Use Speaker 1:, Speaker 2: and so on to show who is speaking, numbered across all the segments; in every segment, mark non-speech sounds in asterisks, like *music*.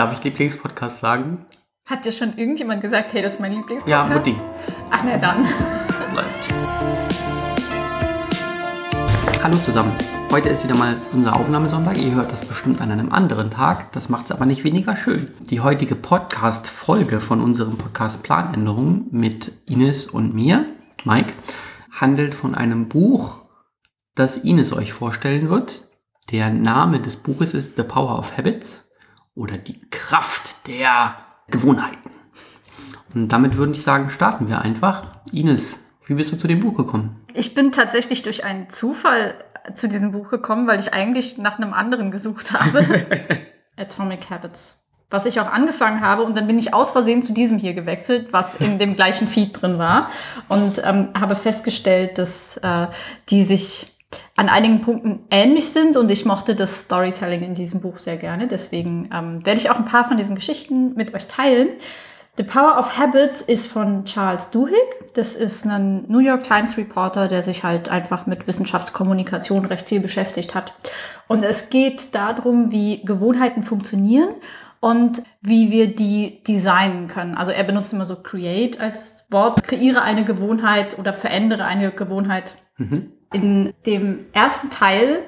Speaker 1: Darf ich Lieblingspodcast sagen?
Speaker 2: Hat dir schon irgendjemand gesagt, hey, das ist mein Lieblingspodcast?
Speaker 1: Ja, Mutti.
Speaker 2: Ach, na dann. *laughs*
Speaker 1: Läuft. Hallo zusammen. Heute ist wieder mal unser Aufnahmesonntag. Ihr hört das bestimmt an einem anderen Tag. Das macht es aber nicht weniger schön. Die heutige Podcast-Folge von unserem Podcast Planänderung mit Ines und mir, Mike, handelt von einem Buch, das Ines euch vorstellen wird. Der Name des Buches ist The Power of Habits oder die Kraft der Gewohnheiten. Und damit würde ich sagen, starten wir einfach. Ines, wie bist du zu dem Buch gekommen?
Speaker 2: Ich bin tatsächlich durch einen Zufall zu diesem Buch gekommen, weil ich eigentlich nach einem anderen gesucht habe. *laughs* Atomic Habits. Was ich auch angefangen habe und dann bin ich aus Versehen zu diesem hier gewechselt, was in dem gleichen Feed drin war und ähm, habe festgestellt, dass äh, die sich an einigen Punkten ähnlich sind und ich mochte das Storytelling in diesem Buch sehr gerne. Deswegen ähm, werde ich auch ein paar von diesen Geschichten mit euch teilen. The Power of Habits ist von Charles Duhigg. Das ist ein New York Times Reporter, der sich halt einfach mit Wissenschaftskommunikation recht viel beschäftigt hat. Und es geht darum, wie Gewohnheiten funktionieren und wie wir die designen können. Also er benutzt immer so create als Wort, kreiere eine Gewohnheit oder verändere eine Gewohnheit. Mhm. In dem ersten Teil,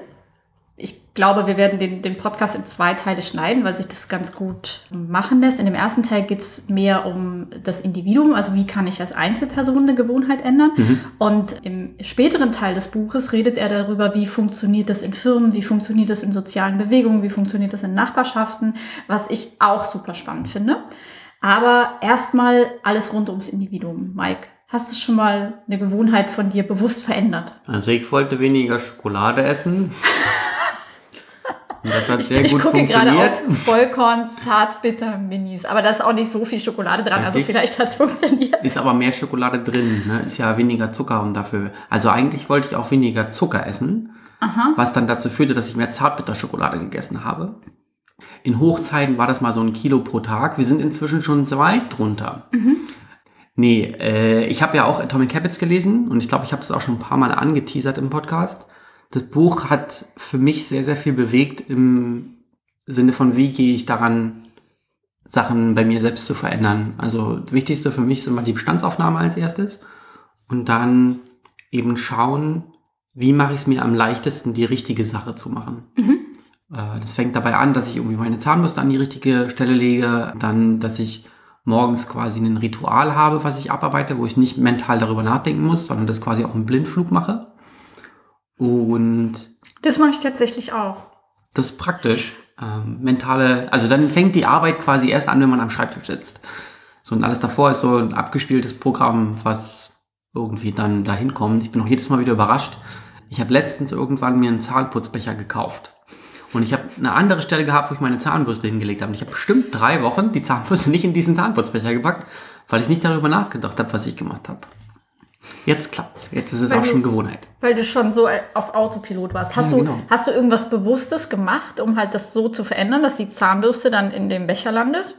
Speaker 2: ich glaube, wir werden den, den Podcast in zwei Teile schneiden, weil sich das ganz gut machen lässt. In dem ersten Teil geht es mehr um das Individuum, also wie kann ich als Einzelperson eine Gewohnheit ändern. Mhm. Und im späteren Teil des Buches redet er darüber, wie funktioniert das in Firmen, wie funktioniert das in sozialen Bewegungen, wie funktioniert das in Nachbarschaften, was ich auch super spannend finde. Aber erstmal alles rund ums Individuum. Mike, Hast du schon mal eine Gewohnheit von dir bewusst verändert?
Speaker 1: Also ich wollte weniger Schokolade essen.
Speaker 2: Und das hat sehr ich, gut ich gucke gerade auf Vollkorn Zartbitter Minis, aber da ist auch nicht so viel Schokolade dran, also vielleicht hat es funktioniert.
Speaker 1: Ist aber mehr Schokolade drin, ne? ist ja weniger Zucker und dafür. Also eigentlich wollte ich auch weniger Zucker essen, Aha. was dann dazu führte, dass ich mehr Zartbitterschokolade gegessen habe. In Hochzeiten war das mal so ein Kilo pro Tag. Wir sind inzwischen schon zwei drunter. Mhm. Nee, äh, ich habe ja auch Atomic Habits gelesen und ich glaube, ich habe es auch schon ein paar Mal angeteasert im Podcast. Das Buch hat für mich sehr, sehr viel bewegt im Sinne von, wie gehe ich daran, Sachen bei mir selbst zu verändern. Also das Wichtigste für mich ist immer die Bestandsaufnahme als erstes und dann eben schauen, wie mache ich es mir am leichtesten, die richtige Sache zu machen. Mhm. Äh, das fängt dabei an, dass ich irgendwie meine Zahnbürste an die richtige Stelle lege, dann, dass ich morgens quasi ein Ritual habe, was ich abarbeite, wo ich nicht mental darüber nachdenken muss, sondern das quasi auf einen Blindflug mache. Und
Speaker 2: das mache ich tatsächlich auch.
Speaker 1: Das ist praktisch. Ähm, mentale, also dann fängt die Arbeit quasi erst an, wenn man am Schreibtisch sitzt. So und alles davor ist so ein abgespieltes Programm, was irgendwie dann dahin kommt. Ich bin auch jedes Mal wieder überrascht. Ich habe letztens irgendwann mir einen Zahnputzbecher gekauft. Und ich habe eine andere Stelle gehabt, wo ich meine Zahnbürste hingelegt habe. Und ich habe bestimmt drei Wochen die Zahnbürste nicht in diesen Zahnputzbecher gepackt, weil ich nicht darüber nachgedacht habe, was ich gemacht habe. Jetzt klappt's. Jetzt ist es weil auch du, schon Gewohnheit.
Speaker 2: Weil du schon so auf Autopilot warst. Hast, ja, du, genau. hast du irgendwas Bewusstes gemacht, um halt das so zu verändern, dass die Zahnbürste dann in dem Becher landet?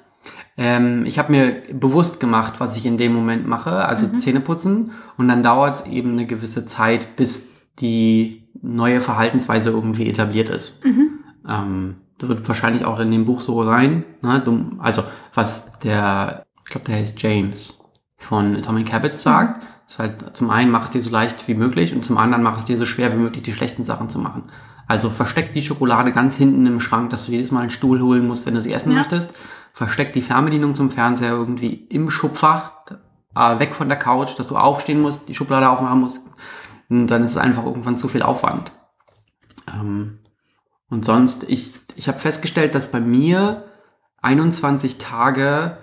Speaker 1: Ähm, ich habe mir bewusst gemacht, was ich in dem Moment mache, also mhm. Zähne putzen. Und dann dauert es eben eine gewisse Zeit, bis die neue Verhaltensweise irgendwie etabliert ist. Mhm. Ähm, das wird wahrscheinlich auch in dem Buch so rein. Ne? Du, also was der, ich glaube, der heißt James von Atomic Habits sagt, ist halt zum einen mach es dir so leicht wie möglich und zum anderen mach es dir so schwer wie möglich, die schlechten Sachen zu machen. Also versteck die Schokolade ganz hinten im Schrank, dass du jedes Mal einen Stuhl holen musst, wenn du sie essen ja. möchtest. Versteck die Fernbedienung zum Fernseher irgendwie im Schubfach, äh, weg von der Couch, dass du aufstehen musst, die Schublade aufmachen musst. Und dann ist es einfach irgendwann zu viel Aufwand. Ähm, und sonst, ich, ich habe festgestellt, dass bei mir 21 Tage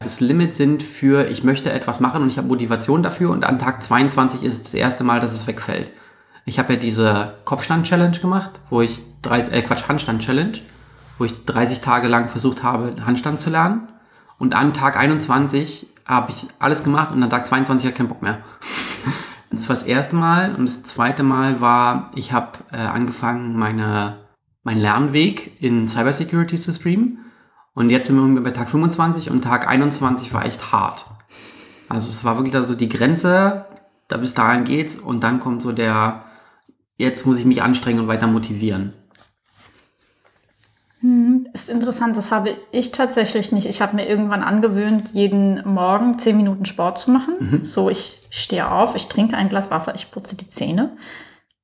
Speaker 1: das Limit sind für, ich möchte etwas machen und ich habe Motivation dafür und an Tag 22 ist es das erste Mal, dass es wegfällt. Ich habe ja diese Kopfstand-Challenge gemacht, wo ich, 30, äh Quatsch, Handstand-Challenge, wo ich 30 Tage lang versucht habe, Handstand zu lernen. Und an Tag 21 habe ich alles gemacht und an Tag 22 hatte ich keinen Bock mehr. *laughs* Das war das erste Mal und das zweite Mal war, ich habe äh, angefangen, meine mein Lernweg in Cybersecurity zu streamen. Und jetzt sind wir bei Tag 25 und Tag 21 war echt hart. Also es war wirklich da so die Grenze, da bis dahin geht's und dann kommt so der, jetzt muss ich mich anstrengen und weiter motivieren.
Speaker 2: Hm, Ist interessant, das habe ich tatsächlich nicht. Ich habe mir irgendwann angewöhnt, jeden Morgen zehn Minuten Sport zu machen. Mhm. So, ich stehe auf, ich trinke ein Glas Wasser, ich putze die Zähne.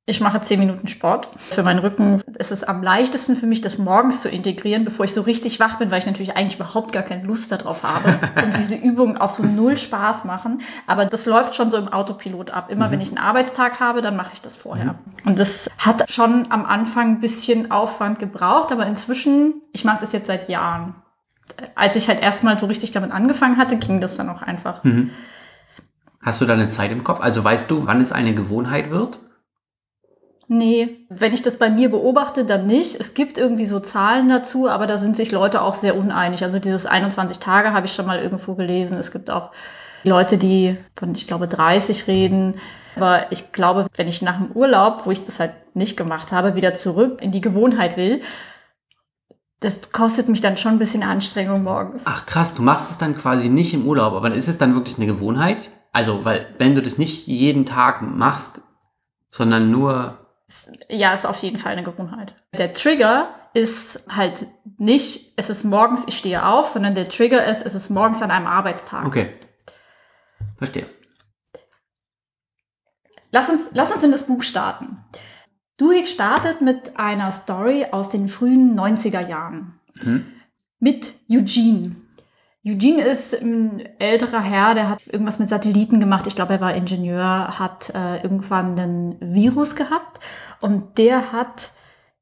Speaker 2: Ich mache zehn Minuten Sport. Für meinen Rücken ist es am leichtesten für mich, das morgens zu integrieren, bevor ich so richtig wach bin, weil ich natürlich eigentlich überhaupt gar keine Lust darauf habe *laughs* und diese Übungen auch so null Spaß machen. Aber das läuft schon so im Autopilot ab. Immer mhm. wenn ich einen Arbeitstag habe, dann mache ich das vorher. Mhm. Und das hat schon am Anfang ein bisschen Aufwand gebraucht, aber inzwischen, ich mache das jetzt seit Jahren. Als ich halt erstmal so richtig damit angefangen hatte, ging das dann auch einfach. Mhm.
Speaker 1: Hast du da eine Zeit im Kopf? Also weißt du, wann es eine Gewohnheit wird?
Speaker 2: Nee, wenn ich das bei mir beobachte, dann nicht. Es gibt irgendwie so Zahlen dazu, aber da sind sich Leute auch sehr uneinig. Also dieses 21 Tage habe ich schon mal irgendwo gelesen. Es gibt auch Leute, die von, ich glaube, 30 reden. Aber ich glaube, wenn ich nach dem Urlaub, wo ich das halt nicht gemacht habe, wieder zurück in die Gewohnheit will, das kostet mich dann schon ein bisschen Anstrengung morgens.
Speaker 1: Ach krass, du machst es dann quasi nicht im Urlaub, aber ist es dann wirklich eine Gewohnheit? Also, weil wenn du das nicht jeden Tag machst, sondern nur
Speaker 2: ja, ist auf jeden Fall eine Gewohnheit. Der Trigger ist halt nicht, es ist morgens, ich stehe auf, sondern der Trigger ist, es ist morgens an einem Arbeitstag.
Speaker 1: Okay. Verstehe.
Speaker 2: Lass uns, lass uns in das Buch starten. Duhigg startet mit einer Story aus den frühen 90er Jahren. Hm. Mit Eugene. Eugene ist ein älterer Herr, der hat irgendwas mit Satelliten gemacht. Ich glaube, er war Ingenieur, hat äh, irgendwann einen Virus gehabt und der hat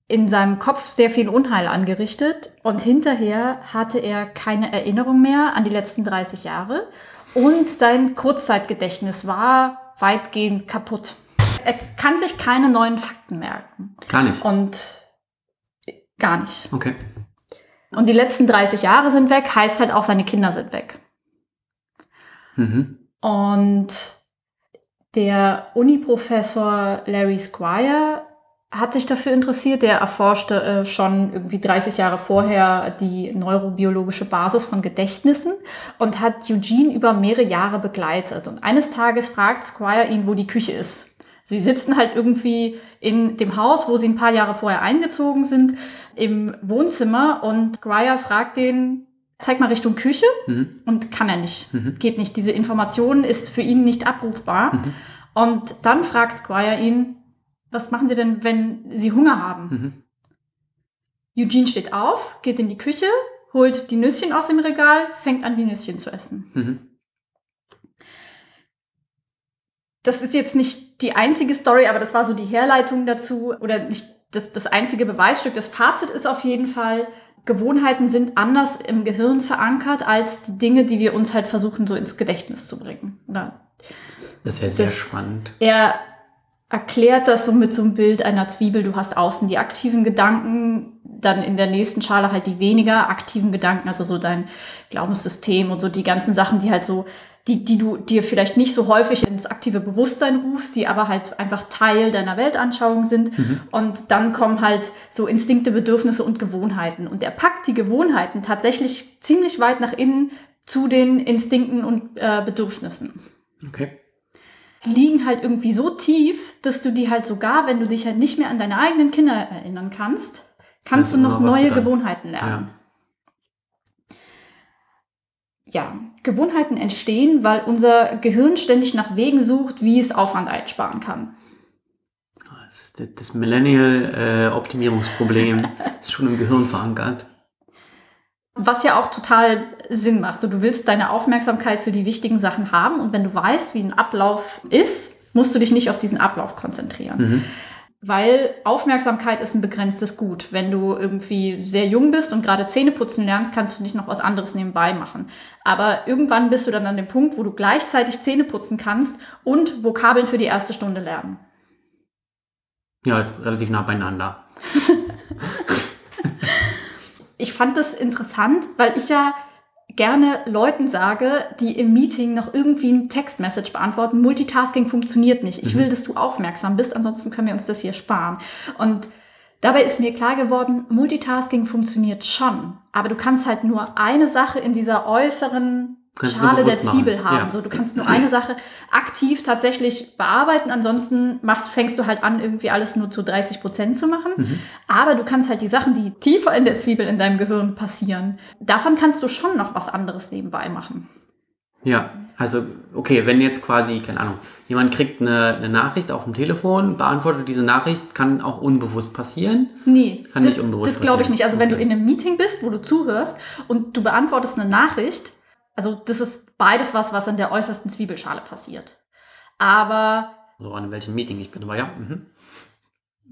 Speaker 2: in seinem Kopf sehr viel Unheil angerichtet und hinterher hatte er keine Erinnerung mehr an die letzten 30 Jahre und sein Kurzzeitgedächtnis war weitgehend kaputt. Er kann sich keine neuen Fakten merken.
Speaker 1: Gar nicht.
Speaker 2: Und gar nicht.
Speaker 1: Okay.
Speaker 2: Und die letzten 30 Jahre sind weg, heißt halt auch, seine Kinder sind weg. Mhm. Und der Uni-Professor Larry Squire hat sich dafür interessiert. Der erforschte äh, schon irgendwie 30 Jahre vorher die neurobiologische Basis von Gedächtnissen und hat Eugene über mehrere Jahre begleitet. Und eines Tages fragt Squire ihn, wo die Küche ist. Sie sitzen halt irgendwie in dem Haus, wo sie ein paar Jahre vorher eingezogen sind, im Wohnzimmer und Squire fragt den, zeig mal Richtung Küche mhm. und kann er nicht, mhm. geht nicht. Diese Information ist für ihn nicht abrufbar. Mhm. Und dann fragt Squire ihn, was machen Sie denn, wenn Sie Hunger haben? Mhm. Eugene steht auf, geht in die Küche, holt die Nüsschen aus dem Regal, fängt an, die Nüsschen zu essen. Mhm. Das ist jetzt nicht die einzige Story, aber das war so die Herleitung dazu oder nicht das, das einzige Beweisstück. Das Fazit ist auf jeden Fall, Gewohnheiten sind anders im Gehirn verankert als die Dinge, die wir uns halt versuchen, so ins Gedächtnis zu bringen. Oder
Speaker 1: das ist ja sehr das, spannend.
Speaker 2: Er erklärt das so mit so einem Bild einer Zwiebel. Du hast außen die aktiven Gedanken, dann in der nächsten Schale halt die weniger aktiven Gedanken, also so dein Glaubenssystem und so die ganzen Sachen, die halt so die, die du dir vielleicht nicht so häufig ins aktive Bewusstsein rufst, die aber halt einfach Teil deiner Weltanschauung sind. Mhm. Und dann kommen halt so Instinkte, Bedürfnisse und Gewohnheiten. Und er packt die Gewohnheiten tatsächlich ziemlich weit nach innen zu den Instinkten und äh, Bedürfnissen.
Speaker 1: Okay.
Speaker 2: Die liegen halt irgendwie so tief, dass du die halt sogar, wenn du dich halt nicht mehr an deine eigenen Kinder erinnern kannst, kannst das du noch neue Gewohnheiten lernen. Ja ja, Gewohnheiten entstehen, weil unser Gehirn ständig nach Wegen sucht, wie es Aufwand einsparen kann.
Speaker 1: Das ist das Millennial-Optimierungsproblem *laughs* ist schon im Gehirn verankert.
Speaker 2: Was ja auch total Sinn macht. So, du willst deine Aufmerksamkeit für die wichtigen Sachen haben und wenn du weißt, wie ein Ablauf ist, musst du dich nicht auf diesen Ablauf konzentrieren. Mhm weil Aufmerksamkeit ist ein begrenztes Gut. Wenn du irgendwie sehr jung bist und gerade Zähne putzen lernst, kannst du nicht noch was anderes nebenbei machen. Aber irgendwann bist du dann an dem Punkt, wo du gleichzeitig Zähne putzen kannst und Vokabeln für die erste Stunde lernen.
Speaker 1: Ja, relativ nah beieinander. *laughs*
Speaker 2: ich fand das interessant, weil ich ja gerne Leuten sage, die im Meeting noch irgendwie ein Textmessage beantworten, Multitasking funktioniert nicht. Ich will, mhm. dass du aufmerksam bist, ansonsten können wir uns das hier sparen. Und dabei ist mir klar geworden, Multitasking funktioniert schon, aber du kannst halt nur eine Sache in dieser äußeren
Speaker 1: kannst
Speaker 2: Schale der
Speaker 1: bewusst machen.
Speaker 2: Zwiebel haben.
Speaker 1: Ja.
Speaker 2: So, du kannst nur eine Sache aktiv tatsächlich bearbeiten. Ansonsten machst, fängst du halt an, irgendwie alles nur zu 30 Prozent zu machen.
Speaker 1: Mhm.
Speaker 2: Aber du kannst halt die Sachen, die tiefer in der Zwiebel in deinem Gehirn passieren, davon kannst du schon noch was anderes nebenbei machen.
Speaker 1: Ja, also okay, wenn jetzt quasi, keine Ahnung, jemand kriegt eine, eine Nachricht auf dem Telefon, beantwortet diese Nachricht, kann auch unbewusst passieren.
Speaker 2: Nee,
Speaker 1: Kann
Speaker 2: das,
Speaker 1: nicht unbewusst
Speaker 2: das glaube ich nicht. Also wenn du
Speaker 1: Okay.
Speaker 2: in einem Meeting bist, wo du zuhörst und du beantwortest eine Nachricht, also das ist beides was, was in der äußersten Zwiebelschale passiert. Aber
Speaker 1: So an welchem Meeting ich bin, aber ja. Mhm.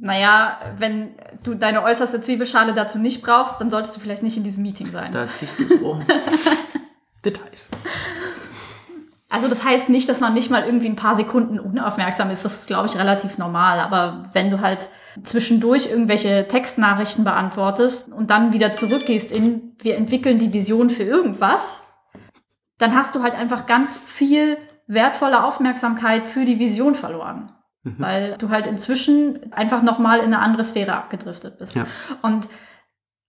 Speaker 2: naja, wenn du deine äußerste Zwiebelschale dazu nicht brauchst, dann solltest du vielleicht nicht in diesem Meeting sein.
Speaker 1: Das siehst du so. *laughs* Details.
Speaker 2: Also das heißt nicht, dass man nicht mal irgendwie ein paar Sekunden unaufmerksam ist. Das ist, glaube ich, relativ normal. Aber wenn du halt zwischendurch irgendwelche Textnachrichten beantwortest und dann wieder zurückgehst in, wir entwickeln die Vision für irgendwas, dann hast du halt einfach ganz viel wertvolle Aufmerksamkeit für die Vision verloren.
Speaker 1: Mhm.
Speaker 2: Weil du halt inzwischen einfach nochmal in eine andere Sphäre abgedriftet bist.
Speaker 1: Ja.
Speaker 2: Und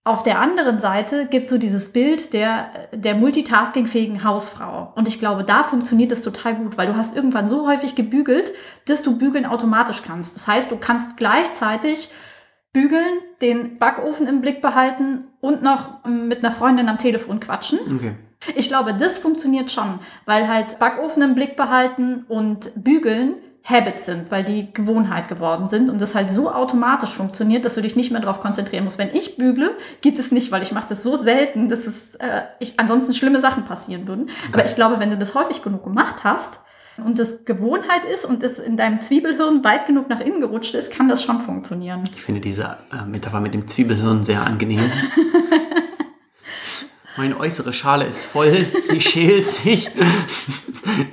Speaker 2: auf der anderen Seite gibt so dieses Bild der, der multitaskingfähigen Hausfrau. Und ich glaube, da funktioniert es total gut, weil du hast irgendwann so häufig gebügelt, dass du bügeln automatisch kannst. Das heißt, du kannst gleichzeitig bügeln, den Backofen im Blick behalten und noch mit einer Freundin am Telefon quatschen.
Speaker 1: Okay.
Speaker 2: Ich glaube, das funktioniert schon, weil halt Backofen im Blick behalten und bügeln Habits sind, weil die Gewohnheit geworden sind und das halt so automatisch funktioniert, dass du dich nicht mehr darauf konzentrieren musst. Wenn ich bügle, geht es nicht, weil ich mache das so selten, dass es äh, ich, ansonsten schlimme Sachen passieren würden. Aber ich glaube, wenn du das häufig genug gemacht hast und das Gewohnheit ist und es in deinem Zwiebelhirn weit genug nach innen gerutscht ist, kann das schon funktionieren.
Speaker 1: Ich finde diese äh, Metapher mit dem Zwiebelhirn sehr angenehm. *laughs* Meine äußere Schale ist voll, sie *laughs* schält sich.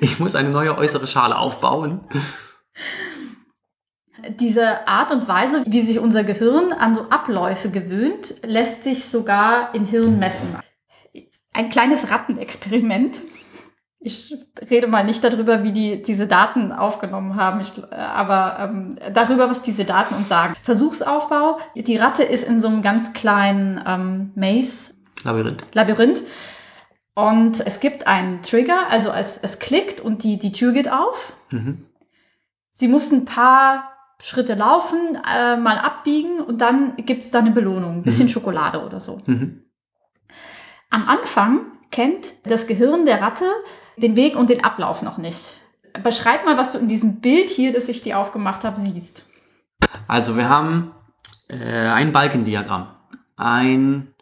Speaker 1: Ich muss eine neue äußere Schale aufbauen.
Speaker 2: Diese Art und Weise, wie sich unser Gehirn an so Abläufe gewöhnt, lässt sich sogar im Hirn messen. Ein kleines Rattenexperiment. Ich rede mal nicht darüber, wie die diese Daten aufgenommen haben, ich, äh, aber ähm, darüber, was diese Daten uns sagen. Versuchsaufbau. Die Ratte ist in so einem ganz kleinen ähm, Maze,
Speaker 1: Labyrinth.
Speaker 2: Labyrinth. Und es gibt einen Trigger, also es, es klickt und die, die Tür geht auf.
Speaker 1: Mhm.
Speaker 2: Sie muss ein paar Schritte laufen, äh, mal abbiegen und dann gibt es da eine Belohnung, ein bisschen
Speaker 1: Mhm.
Speaker 2: Schokolade oder so.
Speaker 1: Mhm.
Speaker 2: Am Anfang kennt das Gehirn der Ratte den Weg und den Ablauf noch nicht. Beschreib mal, was du in diesem Bild hier, das ich dir aufgemacht habe, siehst.
Speaker 1: Also wir haben äh, ein Balkendiagramm. Ein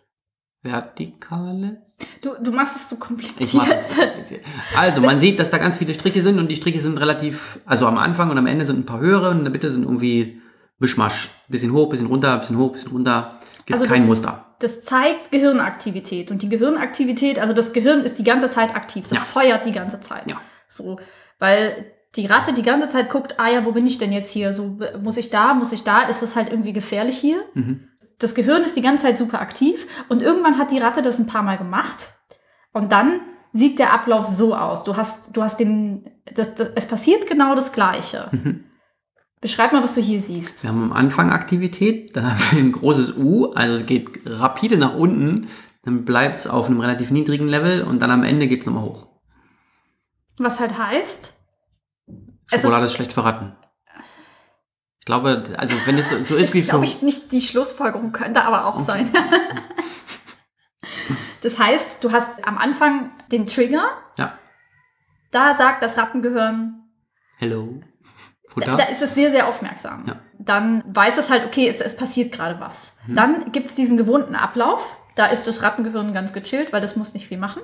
Speaker 1: vertikales.
Speaker 2: Du, du machst es so kompliziert.
Speaker 1: Ich mache es so kompliziert. Also man sieht, dass da ganz viele Striche sind und die Striche sind relativ, also am Anfang und am Ende sind ein paar höhere und in der Mitte sind irgendwie Mischmasch. Bisschen hoch, bisschen runter, bisschen hoch, bisschen runter. Gibt
Speaker 2: Also
Speaker 1: kein
Speaker 2: das-
Speaker 1: Muster.
Speaker 2: Das zeigt Gehirnaktivität. Und die Gehirnaktivität, also das Gehirn ist die ganze Zeit aktiv. Das
Speaker 1: Ja.
Speaker 2: feuert die ganze Zeit.
Speaker 1: Ja.
Speaker 2: So, weil die Ratte die ganze Zeit guckt, ah ja, wo bin ich denn jetzt hier? So, muss ich da, muss ich da? Ist es halt irgendwie gefährlich hier?
Speaker 1: Mhm.
Speaker 2: Das Gehirn ist die ganze Zeit super aktiv und irgendwann hat die Ratte das ein paar Mal gemacht und dann sieht der Ablauf so aus. Du hast, du hast den, das, das, es passiert genau das Gleiche.
Speaker 1: Mhm.
Speaker 2: Beschreib mal, was du hier siehst.
Speaker 1: Wir haben am Anfang Aktivität, dann *laughs* haben wir ein großes U, also es geht rapide nach unten, dann bleibt es auf einem relativ niedrigen Level und dann am Ende geht es nochmal hoch.
Speaker 2: Was halt heißt, Es
Speaker 1: Schokolade ist, schlecht verraten. Ich glaube, also wenn es so- ist wie für...
Speaker 2: glaube ich nicht die Schlussfolgerung könnte aber auch sein. *laughs* das heißt, du hast am Anfang den Trigger,
Speaker 1: Ja,
Speaker 2: da sagt das Rattengehirn,
Speaker 1: hello.
Speaker 2: Da, da ist es sehr, sehr aufmerksam.
Speaker 1: Ja.
Speaker 2: Dann weiß es halt, okay, es, es passiert gerade was.
Speaker 1: Mhm.
Speaker 2: Dann gibt es diesen gewohnten Ablauf. Da ist das Rattengehirn ganz gechillt, weil das muss nicht viel machen.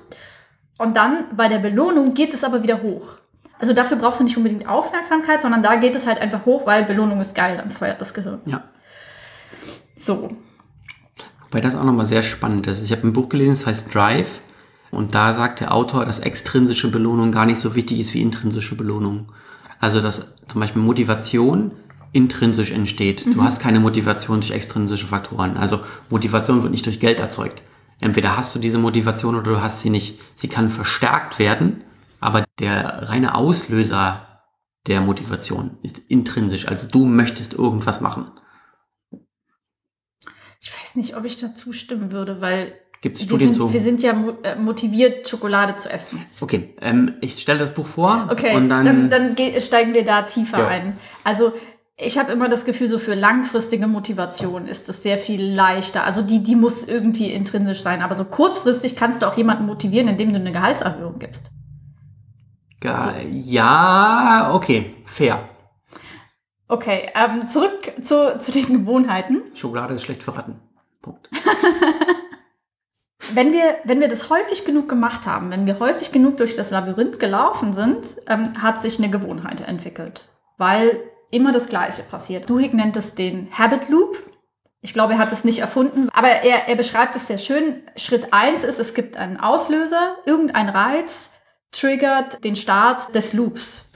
Speaker 2: Und dann bei der Belohnung geht es aber wieder hoch. Also dafür brauchst du nicht unbedingt Aufmerksamkeit, sondern da geht es halt einfach hoch, weil Belohnung ist geil, dann feuert das Gehirn.
Speaker 1: ja.
Speaker 2: So.
Speaker 1: Wobei das auch nochmal sehr spannend ist. Ich habe ein Buch gelesen, das heißt Drive. Und da sagt der Autor, dass extrinsische Belohnung gar nicht so wichtig ist wie intrinsische Belohnung. Also, dass zum Beispiel Motivation intrinsisch entsteht. Du hast keine Motivation durch extrinsische Faktoren. Also, Motivation wird nicht durch Geld erzeugt. Entweder hast du diese Motivation oder du hast sie nicht. Sie kann verstärkt werden, aber der reine Auslöser der Motivation ist intrinsisch. Also, du möchtest irgendwas machen.
Speaker 2: Ich weiß nicht, ob ich da zustimmen würde, weil
Speaker 1: Gibt es
Speaker 2: Wir
Speaker 1: Studien
Speaker 2: sind,
Speaker 1: zu?
Speaker 2: wir sind ja äh, motiviert, Schokolade zu essen.
Speaker 1: Okay, ähm, ich stelle das Buch vor
Speaker 2: Okay,
Speaker 1: und
Speaker 2: dann,
Speaker 1: dann,
Speaker 2: dann, ge- steigen wir da tiefer
Speaker 1: Ja.
Speaker 2: ein. Also ich habe immer das Gefühl, so für langfristige Motivation ist es sehr viel leichter. Also die, die muss irgendwie intrinsisch sein. Aber so kurzfristig kannst du auch jemanden motivieren, indem du eine Gehaltserhöhung gibst.
Speaker 1: Ga- ja, okay, fair.
Speaker 2: Okay, ähm, zurück zu, zu den Gewohnheiten.
Speaker 1: Schokolade ist schlecht für Ratten. Punkt.
Speaker 2: Wenn wir, wenn wir das häufig genug gemacht haben, wenn wir häufig genug durch das Labyrinth gelaufen sind, ähm, hat sich eine Gewohnheit entwickelt. Weil immer das Gleiche passiert. Duhigg nennt es den Habit Loop. Ich glaube, er hat es nicht erfunden, aber er, er beschreibt es sehr schön. Schritt eins ist, es gibt einen Auslöser, irgendein Reiz triggert den Start des Loops.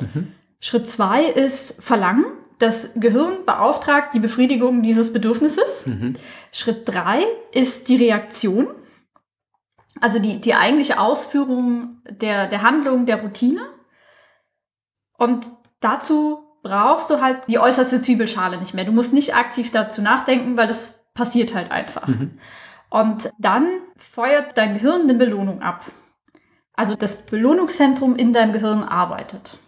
Speaker 2: Schritt zwei ist Verlangen. Das Gehirn beauftragt die Befriedigung dieses Bedürfnisses.
Speaker 1: Mhm.
Speaker 2: Schritt drei ist die Reaktion. Also die, die eigentliche Ausführung der, der Handlung, der Routine. Und dazu brauchst du halt die äußerste Zwiebelschale nicht mehr. Du musst nicht aktiv dazu nachdenken, weil das passiert halt einfach.
Speaker 1: Mhm.
Speaker 2: Und dann feuert dein Gehirn eine Belohnung ab. Also das Belohnungszentrum in deinem Gehirn arbeitet.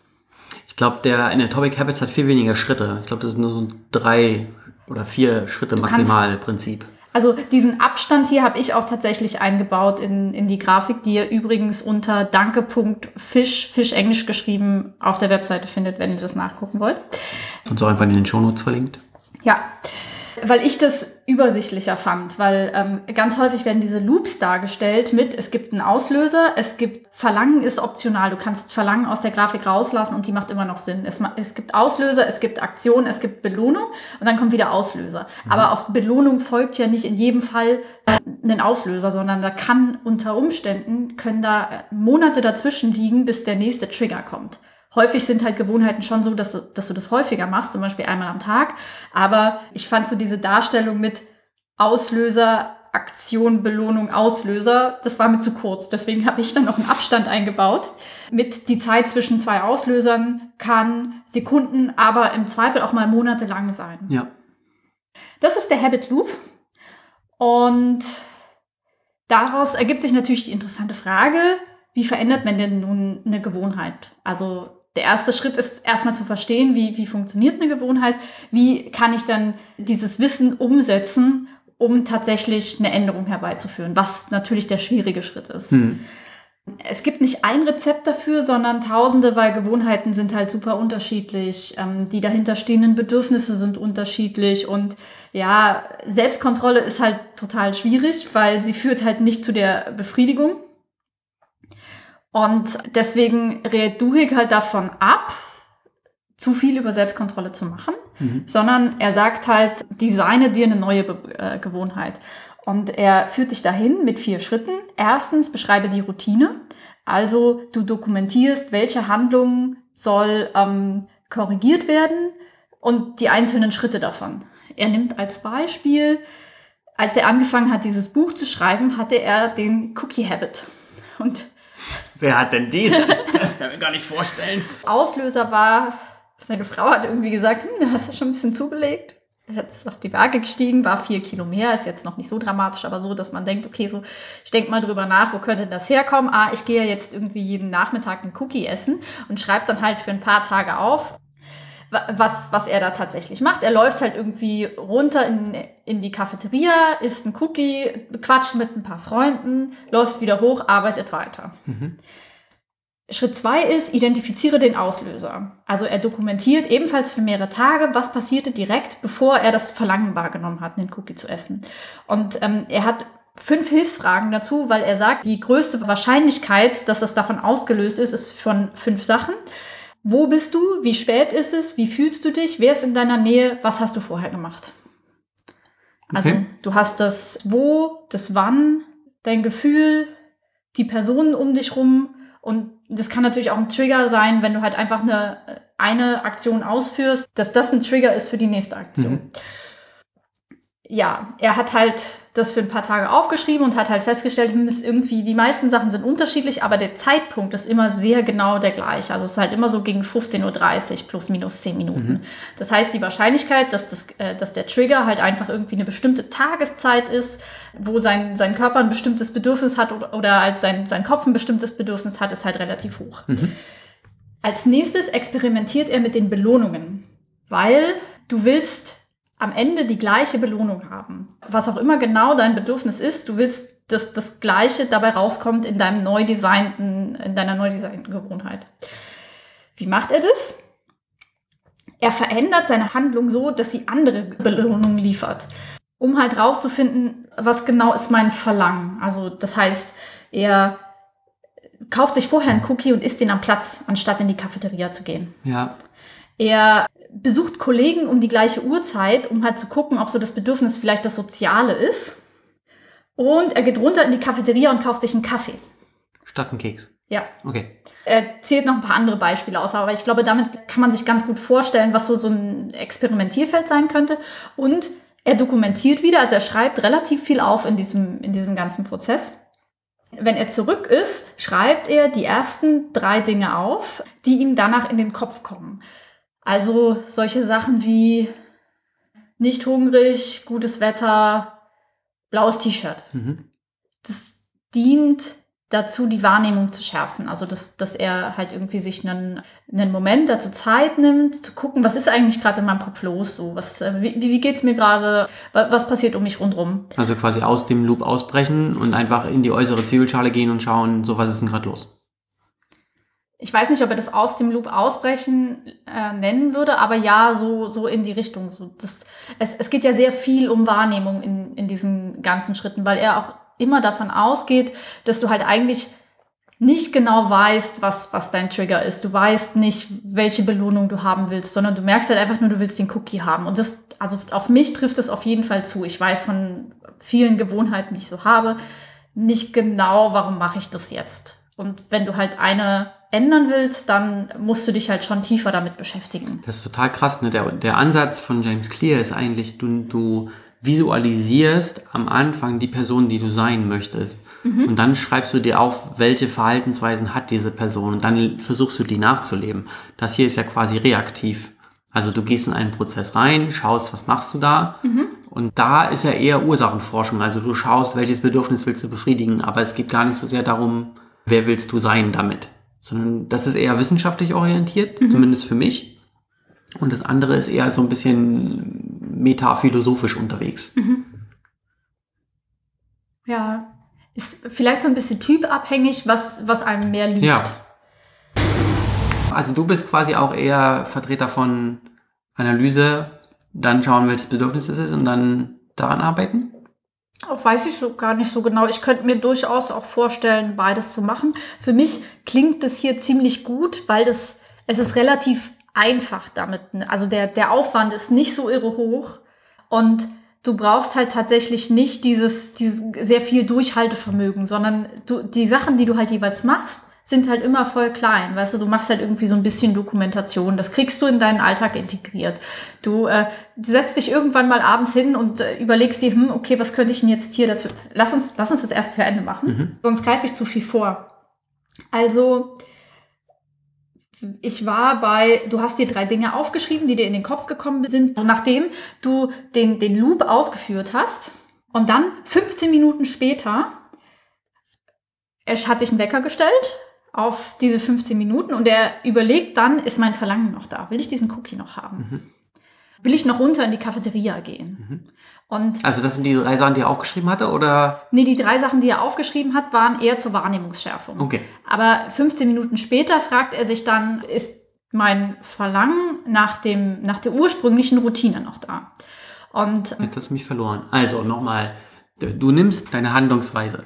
Speaker 1: Ich glaube, der in Atomic Habits hat viel weniger Schritte. Ich glaube, das sind nur so ein drei oder vier Schritte maximal Prinzip.
Speaker 2: Also diesen Abstand hier habe ich auch tatsächlich eingebaut in, in die Grafik, die ihr übrigens unter danke.fisch, Fisch englisch geschrieben, auf der Webseite findet, wenn ihr das nachgucken wollt.
Speaker 1: Und so einfach in den Shownotes verlinkt.
Speaker 2: Ja, weil ich das übersichtlicher fand, weil ähm, ganz häufig werden diese Loops dargestellt mit, es gibt einen Auslöser, es gibt Verlangen ist optional, du kannst Verlangen aus der Grafik rauslassen und die macht immer noch Sinn. Es, es gibt Auslöser, es gibt Aktion, es gibt Belohnung und dann kommt wieder Auslöser. Aber auf Belohnung folgt ja nicht in jedem Fall äh, ein Auslöser, sondern da kann unter Umständen, können da äh, Monate dazwischen liegen, bis der nächste Trigger kommt. Häufig sind halt Gewohnheiten schon so, dass du, dass du das häufiger machst, zum Beispiel einmal am Tag. Aber ich fand so diese Darstellung mit Auslöser, Aktion, Belohnung, Auslöser, das war mir zu kurz. Deswegen habe ich dann noch einen Abstand eingebaut. Mit die Zeit zwischen zwei Auslösern kann Sekunden, aber im Zweifel auch mal monatelang sein.
Speaker 1: Ja.
Speaker 2: Das ist der Habit Loop. Und daraus ergibt sich natürlich die interessante Frage, wie verändert man denn nun eine Gewohnheit? Also der erste Schritt ist erstmal zu verstehen, wie, wie funktioniert eine Gewohnheit, wie kann ich dann dieses Wissen umsetzen, um tatsächlich eine Änderung herbeizuführen, was natürlich der schwierige Schritt ist.
Speaker 1: Hm.
Speaker 2: Es gibt nicht ein Rezept dafür, sondern tausende, weil Gewohnheiten sind halt super unterschiedlich. Ähm, die dahinterstehenden Bedürfnisse sind unterschiedlich und ja, Selbstkontrolle ist halt total schwierig, weil sie führt halt nicht zu der Befriedigung. Und deswegen rät Duhigg halt davon ab, zu viel über Selbstkontrolle zu machen,
Speaker 1: Mhm.
Speaker 2: sondern er sagt halt, designe dir eine neue Be äh, Gewohnheit. Und er führt dich dahin mit vier Schritten. Erstens beschreibe die Routine. Also du dokumentierst, welche Handlung soll ähm, korrigiert werden und die einzelnen Schritte davon. Er nimmt als Beispiel, als er angefangen hat, dieses Buch zu schreiben, hatte er den Cookie Habit. Und
Speaker 1: Wer hat denn diese? Das kann ich mir gar nicht vorstellen.
Speaker 2: Auslöser war, seine Frau hat irgendwie gesagt, hm, du hast ja schon ein bisschen zugelegt. Er ist auf die Waage gestiegen, war vier Kilo mehr, ist jetzt noch nicht so dramatisch, aber so, dass man denkt, okay, so, ich denke mal drüber nach, wo könnte das herkommen? Ah, ich gehe ja jetzt irgendwie jeden Nachmittag einen Cookie essen und schreibt dann halt für ein paar Tage auf, was, was er da tatsächlich macht. Er läuft halt irgendwie runter in, in die Cafeteria, isst einen Cookie, quatscht mit ein paar Freunden, läuft wieder hoch, arbeitet weiter. Schritt zwei ist, identifiziere den Auslöser. Also er dokumentiert ebenfalls für mehrere Tage, was passierte direkt, bevor er das Verlangen wahrgenommen hat, einen Cookie zu essen. Und ähm, er hat fünf Hilfsfragen dazu, weil er sagt, die größte Wahrscheinlichkeit, dass das davon ausgelöst ist, ist von fünf Sachen. Wo bist du? Wie spät ist es? Wie fühlst du dich? Wer ist in deiner Nähe? Was hast du vorher gemacht? Also
Speaker 1: Okay.
Speaker 2: du hast das Wo, das Wann, dein Gefühl, die Personen um dich rum und das kann natürlich auch ein Trigger sein, wenn du halt einfach eine, eine Aktion ausführst, dass das ein Trigger ist für die nächste Aktion. Ja, er hat halt das für ein paar Tage aufgeschrieben und hat halt festgestellt, hm, irgendwie die meisten Sachen sind unterschiedlich, aber der Zeitpunkt ist immer sehr genau der gleiche. Also es ist halt immer so gegen 15.30 Uhr plus minus 10 Minuten. Mhm. Das heißt, die Wahrscheinlichkeit, dass, das, äh, dass der Trigger halt einfach irgendwie eine bestimmte Tageszeit ist, wo sein, sein Körper ein bestimmtes Bedürfnis hat oder, oder halt sein, sein Kopf ein bestimmtes Bedürfnis hat, ist halt relativ hoch. Mhm. Als nächstes experimentiert er mit den Belohnungen, weil du willst am Ende die gleiche Belohnung haben. Was auch immer genau dein Bedürfnis ist, du willst, dass das Gleiche dabei rauskommt in deinem neu designten, in deiner neu designten Gewohnheit. Wie macht er das? Er verändert seine Handlung so, dass sie andere Belohnungen liefert, um halt rauszufinden, was genau ist mein Verlangen. Also das heißt, er kauft sich vorher einen Cookie und isst den am Platz, anstatt in die Cafeteria zu gehen.
Speaker 1: Ja.
Speaker 2: Er besucht Kollegen um die gleiche Uhrzeit, um halt zu gucken, ob so das Bedürfnis vielleicht das Soziale ist. Und er geht runter in die Cafeteria und kauft sich einen Kaffee.
Speaker 1: Statt einen Keks.
Speaker 2: Ja.
Speaker 1: Okay.
Speaker 2: Er zählt noch ein paar andere Beispiele aus, aber ich glaube, damit kann man sich ganz gut vorstellen, was so, so ein Experimentierfeld sein könnte. Und er dokumentiert wieder, also er schreibt relativ viel auf in diesem, in diesem ganzen Prozess. Wenn er zurück ist, schreibt er die ersten drei Dinge auf, die ihm danach in den Kopf kommen. Also solche Sachen wie nicht hungrig, gutes Wetter, blaues T-Shirt. Mhm. Das dient dazu, die Wahrnehmung zu schärfen. Also, dass, dass er halt irgendwie sich einen, einen Moment dazu Zeit nimmt, zu gucken, was ist eigentlich gerade in meinem Kopf los? So, was, äh, wie, wie geht's mir gerade? Was passiert um mich rundherum?
Speaker 1: Also quasi aus dem Loop ausbrechen und einfach in die äußere Zwiebelschale gehen und schauen, so was ist denn gerade los?
Speaker 2: Ich weiß nicht, ob er das aus dem Loop ausbrechen äh, nennen würde, aber ja, so, so in die Richtung. So, das, es, es geht ja sehr viel um Wahrnehmung in, in diesen ganzen Schritten, weil er auch immer davon ausgeht, dass du halt eigentlich nicht genau weißt, was, was dein Trigger ist. Du weißt nicht, welche Belohnung du haben willst, sondern du merkst halt einfach nur, du willst den Cookie haben. Und das, also auf mich trifft es auf jeden Fall zu. Ich weiß von vielen Gewohnheiten, die ich so habe, nicht genau, warum mache ich das jetzt. Und wenn du halt eine ändern willst, dann musst du dich halt schon tiefer damit beschäftigen.
Speaker 1: Das ist total krass. Ne? Der, der Ansatz von James Clear ist eigentlich, du, du visualisierst am Anfang die Person, die du sein möchtest. Mhm. Und dann schreibst du dir auf, welche Verhaltensweisen hat diese Person. Und dann versuchst du die nachzuleben. Das hier ist ja quasi reaktiv. Also du gehst in einen Prozess rein, schaust, was machst du da. Mhm. Und da ist ja eher Ursachenforschung. Also du schaust, welches Bedürfnis willst du befriedigen. Aber es geht gar nicht so sehr darum, wer willst du sein damit sondern das ist eher wissenschaftlich orientiert, mhm. zumindest für mich. Und das andere ist eher so ein bisschen metaphilosophisch unterwegs. Mhm.
Speaker 2: Ja, ist vielleicht so ein bisschen typabhängig, was, was einem mehr liegt. Ja.
Speaker 1: Also du bist quasi auch eher Vertreter von Analyse, dann schauen, welches Bedürfnis es ist und dann daran arbeiten?
Speaker 2: Weiß ich so gar nicht so genau. Ich könnte mir durchaus auch vorstellen, beides zu machen. Für mich klingt das hier ziemlich gut, weil das, es ist relativ einfach damit. Also der, der Aufwand ist nicht so irre hoch und du brauchst halt tatsächlich nicht dieses, dieses sehr viel Durchhaltevermögen, sondern du, die Sachen, die du halt jeweils machst, sind halt immer voll klein. Weißt du, du machst halt irgendwie so ein bisschen Dokumentation. Das kriegst du in deinen Alltag integriert. Du, äh, setzt dich irgendwann mal abends hin und äh, überlegst dir, hm, okay, was könnte ich denn jetzt hier dazu? Lass uns, lass uns das erst zu Ende machen. Mhm. Sonst greife ich zu viel vor. Also, ich war bei, du hast dir drei Dinge aufgeschrieben, die dir in den Kopf gekommen sind, nachdem du den, den Loop ausgeführt hast. Und dann 15 Minuten später, er hat sich einen Wecker gestellt, auf diese 15 Minuten und er überlegt dann, ist mein Verlangen noch da? Will ich diesen Cookie noch haben? Mhm. Will ich noch runter in die Cafeteria gehen?
Speaker 1: Mhm. Und also das sind die drei Sachen, die er aufgeschrieben hatte, oder?
Speaker 2: Nee, die drei Sachen, die er aufgeschrieben hat, waren eher zur Wahrnehmungsschärfung.
Speaker 1: Okay.
Speaker 2: Aber 15 Minuten später fragt er sich dann, ist mein Verlangen nach, dem, nach der ursprünglichen Routine noch da?
Speaker 1: Und Jetzt hast du mich verloren. Also nochmal, du nimmst deine Handlungsweise.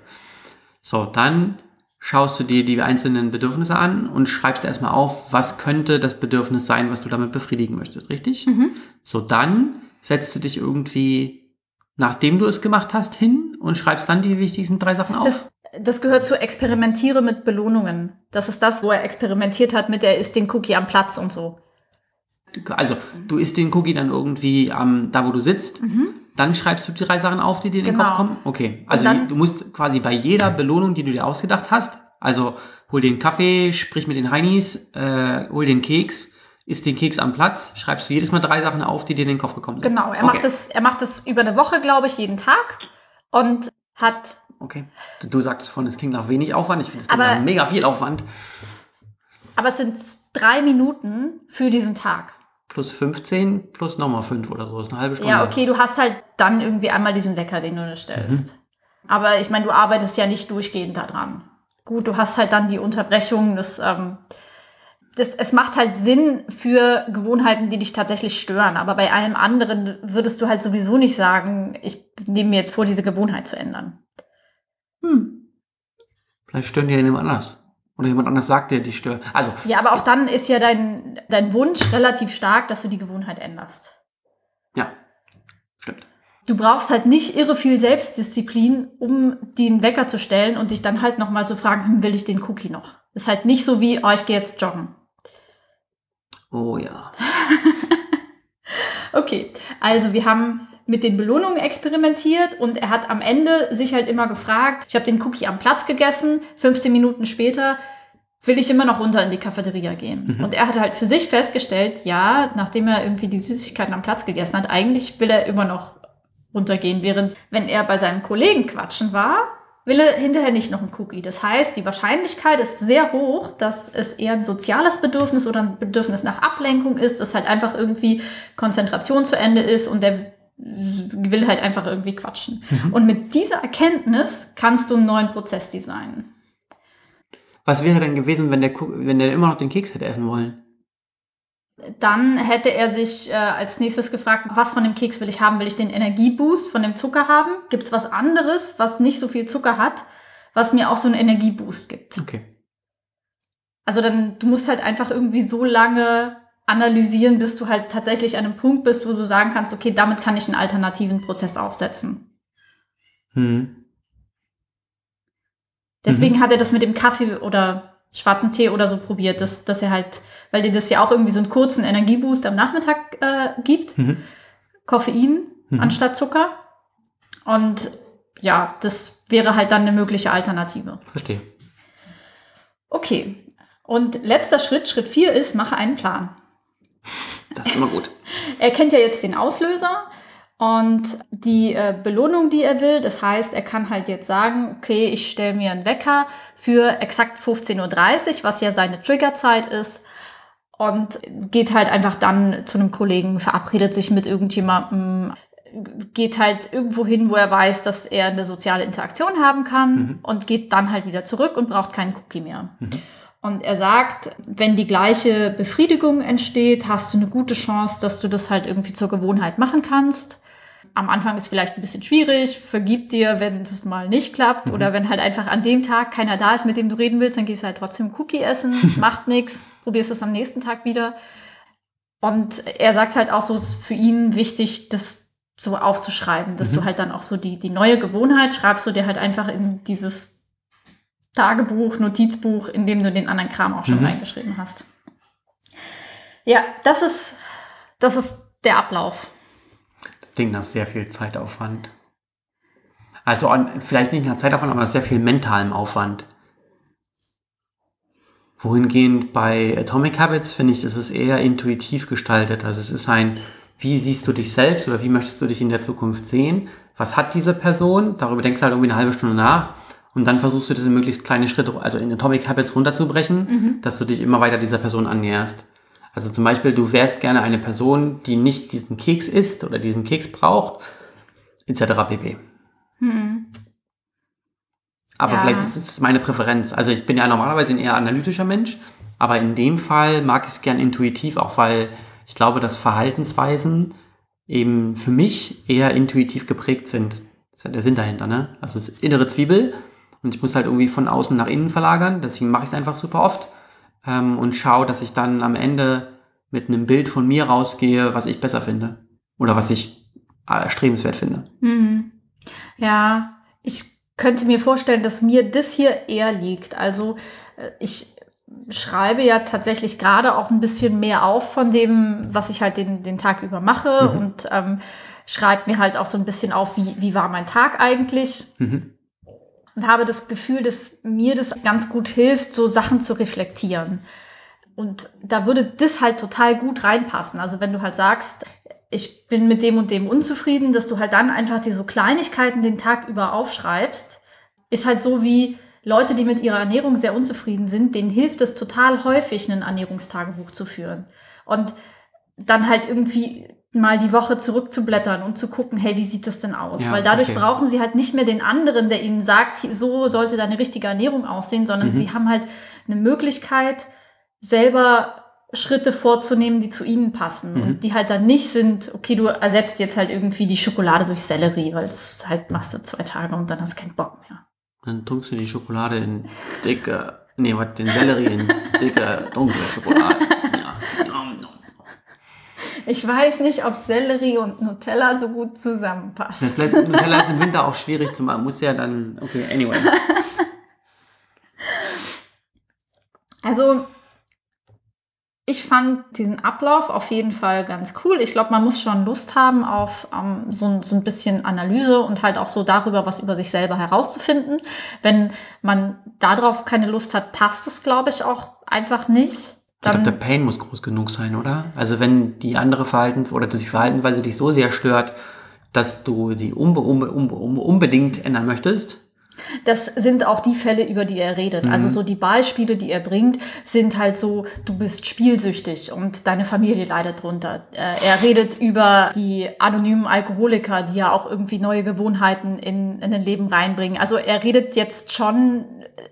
Speaker 1: So, dann schaust du dir die einzelnen Bedürfnisse an und schreibst erstmal auf, was könnte das Bedürfnis sein, was du damit befriedigen möchtest, richtig? Mhm. So, dann setzt du dich irgendwie, nachdem du es gemacht hast, hin und schreibst dann die wichtigsten drei Sachen auf.
Speaker 2: Das, das gehört zu Experimentiere mit Belohnungen. Das ist das, wo er experimentiert hat mit, er isst den Cookie am Platz und so.
Speaker 1: Also, du isst den Cookie dann irgendwie am, da, wo du sitzt. Mhm dann schreibst du die drei Sachen auf, die dir in den
Speaker 2: Genau.
Speaker 1: Kopf kommen? Okay. Also
Speaker 2: dann-
Speaker 1: du musst quasi bei jeder Belohnung, die du dir ausgedacht hast, also hol den Kaffee, sprich mit den Heinis, äh, hol den Keks, isst den Keks am Platz, schreibst du jedes Mal drei Sachen auf, die dir in den Kopf gekommen sind.
Speaker 2: Genau, er
Speaker 1: okay.
Speaker 2: macht das, er macht das über eine Woche, glaube ich, jeden Tag und hat,
Speaker 1: Okay. Du, du sagtest vorhin, es klingt nach wenig Aufwand. Ich finde, es klingt nach mega viel Aufwand.
Speaker 2: aber es sind drei Minuten für diesen Tag.
Speaker 1: Plus 15, plus nochmal 5 oder so. Das ist eine halbe Stunde.
Speaker 2: Ja, okay, du hast halt dann irgendwie einmal diesen Wecker, den du dir stellst. Aber ich meine, du arbeitest ja nicht durchgehend daran. Gut, du hast halt dann die Unterbrechung, das, ähm, das, es macht halt Sinn für Gewohnheiten, die dich tatsächlich stören. Aber bei allem anderen würdest du halt sowieso nicht sagen, ich nehme mir jetzt vor, diese Gewohnheit zu ändern.
Speaker 1: Hm. Vielleicht stören die ja jemand anders. Oder jemand anders sagt dir, die stören. Also,
Speaker 2: Ja, aber auch dann ist ja dein, dein Wunsch relativ stark, dass du die Gewohnheit änderst.
Speaker 1: ja. Stimmt.
Speaker 2: Du brauchst halt nicht irre viel Selbstdisziplin, um den Wecker zu stellen und dich dann halt nochmal zu fragen, hm, will ich den Cookie noch? Ist halt nicht so wie, oh, ich gehe jetzt joggen.
Speaker 1: Oh ja. *laughs*
Speaker 2: Okay, also wir haben mit den Belohnungen experimentiert und er hat am Ende sich halt immer gefragt, ich habe den Cookie am Platz gegessen, 15 Minuten später will ich immer noch runter in die Cafeteria gehen. Und er hat halt für sich festgestellt, ja, nachdem er irgendwie die Süßigkeiten am Platz gegessen hat, eigentlich will er immer noch runtergehen, während wenn er bei seinem Kollegen quatschen war, will er hinterher nicht noch einen Cookie. Das heißt, die Wahrscheinlichkeit ist sehr hoch, dass es eher ein soziales Bedürfnis oder ein Bedürfnis nach Ablenkung ist, dass halt einfach irgendwie Konzentration zu Ende ist und der will halt einfach irgendwie quatschen. Und mit dieser Erkenntnis kannst du einen neuen Prozess designen.
Speaker 1: Was wäre denn gewesen, wenn der, wenn der immer noch den Keks hätte essen wollen?
Speaker 2: Dann hätte er sich äh, als nächstes gefragt, was von dem Keks will ich haben? Will ich den Energieboost von dem Zucker haben? Gibt es was anderes, was nicht so viel Zucker hat, was mir auch so einen Energieboost gibt?
Speaker 1: Okay.
Speaker 2: Also dann, du musst halt einfach irgendwie so lange analysieren, bis du halt tatsächlich an einem Punkt bist, wo du sagen kannst, okay, damit kann ich einen alternativen Prozess aufsetzen.
Speaker 1: Hm.
Speaker 2: Deswegen hat er das mit dem Kaffee oder schwarzen Tee oder so probiert, dass, dass er halt, weil dir das ja auch irgendwie so einen kurzen Energieboost am Nachmittag äh, gibt,
Speaker 1: Mhm.
Speaker 2: Koffein
Speaker 1: Mhm.
Speaker 2: anstatt Zucker. Und ja, das wäre halt dann eine mögliche Alternative.
Speaker 1: Verstehe.
Speaker 2: Okay. Und letzter Schritt, Schritt 4 ist, mache einen Plan.
Speaker 1: Das ist immer gut. *laughs*
Speaker 2: Er kennt ja jetzt den Auslöser und die äh, Belohnung, die er will. Das heißt, er kann halt jetzt sagen, okay, ich stelle mir einen Wecker für exakt 15.30 Uhr, was ja seine Triggerzeit ist. Und geht halt einfach dann zu einem Kollegen, verabredet sich mit irgendjemandem, geht halt irgendwo hin, wo er weiß, dass er eine soziale Interaktion haben kann
Speaker 1: Mhm.
Speaker 2: und geht dann halt wieder zurück und braucht keinen Cookie mehr. Und er sagt, wenn die gleiche Befriedigung entsteht, hast du eine gute Chance, dass du das halt irgendwie zur Gewohnheit machen kannst. Am Anfang ist vielleicht ein bisschen schwierig, vergib dir, wenn es mal nicht klappt oder wenn halt einfach an dem Tag keiner da ist, mit dem du reden willst, dann gehst du halt trotzdem Cookie essen, *laughs* macht nichts, probierst es am nächsten Tag wieder. Und er sagt halt auch so, es ist für ihn wichtig, das so aufzuschreiben, dass du halt dann auch so die, die neue Gewohnheit schreibst du dir halt einfach in dieses Tagebuch, Notizbuch, in dem du den anderen Kram auch schon
Speaker 1: Mhm.
Speaker 2: reingeschrieben hast. Ja, das ist, das ist der Ablauf.
Speaker 1: Das Ding, das ist sehr viel Zeitaufwand. Also an, vielleicht nicht nach Zeitaufwand, aber sehr viel mentalem Aufwand. Wohingehend bei Atomic Habits finde ich, ist es eher intuitiv gestaltet. Also es ist ein, wie siehst du dich selbst oder wie möchtest du dich in der Zukunft sehen? Was hat diese Person? Darüber denkst du halt irgendwie eine halbe Stunde nach. Und dann versuchst du das in möglichst kleine Schritte, also in Atomic Habits runterzubrechen, dass du dich immer weiter dieser person annäherst. Also zum Beispiel, du wärst gerne eine Person, die nicht diesen Keks isst oder diesen Keks braucht, etc. pp. Aber
Speaker 2: Ja.
Speaker 1: vielleicht ist es meine Präferenz. Also ich bin ja normalerweise ein eher analytischer Mensch, aber in dem Fall mag ich es gern intuitiv, auch weil ich glaube, dass Verhaltensweisen eben für mich eher intuitiv geprägt sind. Das ist ja der Sinn dahinter, ne? Also das innere Zwiebel und ich muss halt irgendwie von außen nach innen verlagern, deswegen mache ich es einfach super oft ähm, und schaue, dass ich dann am Ende mit einem Bild von mir rausgehe, was ich besser finde oder was ich äh, erstrebenswert finde.
Speaker 2: Mhm. Ja, ich könnte mir vorstellen, dass mir das hier eher liegt. Also äh, ich schreibe ja tatsächlich gerade auch ein bisschen mehr auf von dem, was ich halt den, den Tag über mache
Speaker 1: Mhm.
Speaker 2: und ähm, schreibe mir halt auch so ein bisschen auf, wie, wie war mein Tag eigentlich. Mhm. Und habe das Gefühl, dass mir das ganz gut hilft, so Sachen zu reflektieren. Und da würde das halt total gut reinpassen. Also wenn du halt sagst, ich bin mit dem und dem unzufrieden, dass du halt dann einfach die so Kleinigkeiten den Tag über aufschreibst, ist halt so wie Leute, die mit ihrer Ernährung sehr unzufrieden sind, denen hilft es total häufig, ein Ernährungstagebuch zu führen. Und dann halt irgendwie mal die Woche zurückzublättern und zu gucken, hey, wie sieht das denn aus? Ja, Weil dadurch verstehe. brauchen sie halt nicht mehr den anderen, der ihnen sagt, so sollte deine richtige Ernährung aussehen, sondern mhm. sie haben halt eine Möglichkeit, selber Schritte vorzunehmen, die zu ihnen passen mhm. und die halt dann nicht sind, okay, du ersetzt jetzt halt irgendwie die Schokolade durch Sellerie, weil es halt machst du zwei Tage und dann hast keinen Bock mehr.
Speaker 1: Dann tunkst du die Schokolade in dicke, nee, was, den Sellerie in dicke, dunkle Schokolade.
Speaker 2: Ich weiß nicht, ob Sellerie und Nutella so gut zusammenpassen.
Speaker 1: Das lässt, Nutella ist im Winter auch schwierig zu machen. Muss ja dann, okay, anyway. *laughs*
Speaker 2: Also, ich fand diesen Ablauf auf jeden Fall ganz cool. Ich glaube, man muss schon Lust haben auf ähm, so, so, ein bisschen Analyse und halt auch so darüber, was über sich selber herauszufinden. Wenn man darauf keine Lust hat, passt es, glaube ich, auch einfach nicht.
Speaker 1: Ich glaube, der Pain muss groß genug sein, oder? Also wenn die andere Verhaltens- oder die Verhaltensweise dich so sehr stört, dass du die unbe unbe unbe unbedingt ändern möchtest,
Speaker 2: das sind auch die Fälle, über die er redet. Also mhm. Also so die Beispiele, die er bringt, sind halt so, du bist spielsüchtig und deine Familie leidet drunter. Äh, er redet über die anonymen Alkoholiker, die ja auch irgendwie neue Gewohnheiten in, in ein Leben reinbringen. Also er redet jetzt schon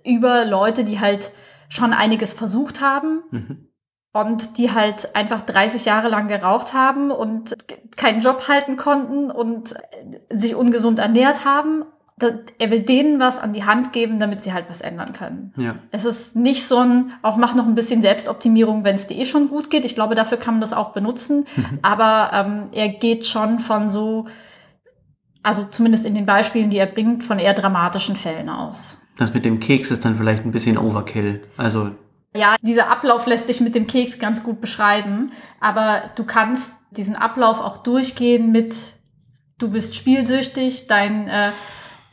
Speaker 2: über Leute, die halt schon einiges versucht haben. Mhm. Und die halt einfach 30 Jahre lang geraucht haben und keinen Job halten konnten und sich ungesund ernährt haben er will denen was an die Hand geben, damit sie halt was ändern können. Ja. Es ist nicht so ein, auch mach noch ein bisschen Selbstoptimierung, wenn es dir eh schon gut geht. Ich glaube, dafür kann man das auch benutzen. Mhm. Aber ähm, er geht schon von so, also zumindest in den Beispielen, die er bringt, von eher dramatischen Fällen aus.
Speaker 1: Das mit dem Keks ist dann vielleicht ein bisschen Overkill. Also
Speaker 2: ja, dieser Ablauf lässt sich mit dem Keks ganz gut beschreiben, aber du kannst diesen Ablauf auch durchgehen mit, du bist spielsüchtig, dein äh,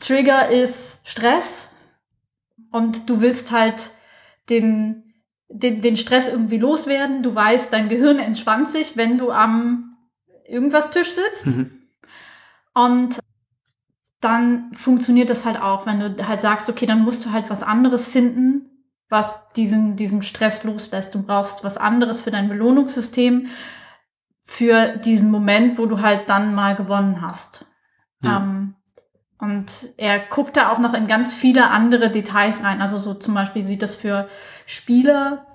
Speaker 2: Trigger ist Stress und du willst halt den, den, den Stress irgendwie loswerden. Du weißt, dein Gehirn entspannt sich, wenn du am irgendwas Tisch sitzt. Mhm. Und dann funktioniert das halt auch, wenn du halt sagst, okay, dann musst du halt was anderes finden, was diesen, diesen Stress loslässt. Du brauchst was anderes für dein Belohnungssystem, für diesen Moment, wo du halt dann mal gewonnen hast. Ja. Ähm, und er guckt da auch noch in ganz viele andere Details rein. Also so zum Beispiel sieht das für Spieler,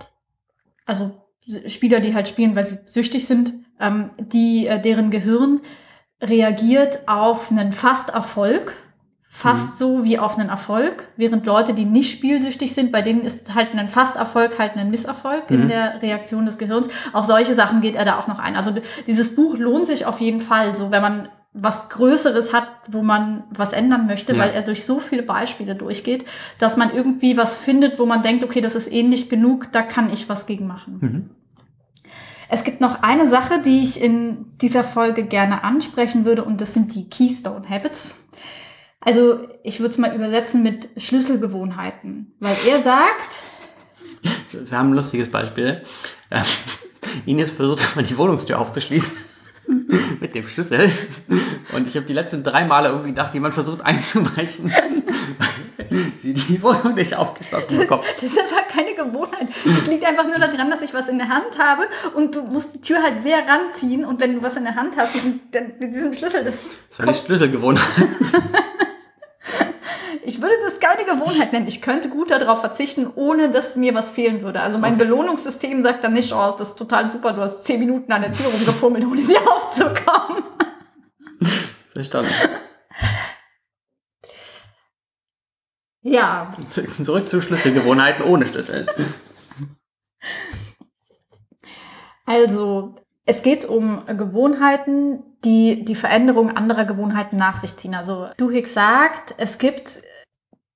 Speaker 2: also Spieler, die halt spielen, weil sie süchtig sind, ähm, die, äh, deren Gehirn reagiert auf einen Fast-Erfolg, fast mhm. so wie auf einen Erfolg, während Leute, die nicht spielsüchtig sind, bei denen ist halt ein Fast-Erfolg halt ein Misserfolg mhm. in der Reaktion des Gehirns. Auf solche Sachen geht er da auch noch ein. Also dieses Buch lohnt sich auf jeden Fall, so wenn man was Größeres hat, wo man was ändern möchte, ja. weil er durch so viele Beispiele durchgeht, dass man irgendwie was findet, wo man denkt, okay, das ist ähnlich genug, da kann ich was gegen machen. Mhm. Es gibt noch eine Sache, die ich in dieser Folge gerne ansprechen würde, und das sind die Keystone Habits. Also ich würde es mal übersetzen mit Schlüsselgewohnheiten, weil er sagt.
Speaker 1: Wir haben ein lustiges Beispiel. Ähm, *laughs* Ines versucht mal *laughs* die Wohnungstür aufzuschließen. *laughs* mit dem Schlüssel. Und ich habe die letzten drei Male irgendwie gedacht, jemand versucht einzubrechen, *laughs* sie die Wohnung nicht aufgeschlossen bekommt.
Speaker 2: Das, das ist aber keine Gewohnheit. Es liegt einfach nur daran, dass ich was in der Hand habe und du musst die Tür halt sehr ranziehen und wenn du was in der Hand hast, mit, mit diesem Schlüssel, das... Das
Speaker 1: ist eine Schlüsselgewohnheit. *laughs*
Speaker 2: Ich würde das keine Gewohnheit nennen. Ich könnte gut darauf verzichten, ohne dass mir was fehlen würde. Also mein okay. Belohnungssystem sagt dann nicht, oh, das ist total super, du hast zehn Minuten an der Tür rumgefummelt, ohne sie *laughs* aufzukommen.
Speaker 1: Verstanden.
Speaker 2: Ja.
Speaker 1: Zurück zu Schlüsselgewohnheiten ohne Schlüssel.
Speaker 2: Also, es geht um Gewohnheiten, die die Veränderung anderer Gewohnheiten nach sich ziehen. Also Duhigg sagt, es gibt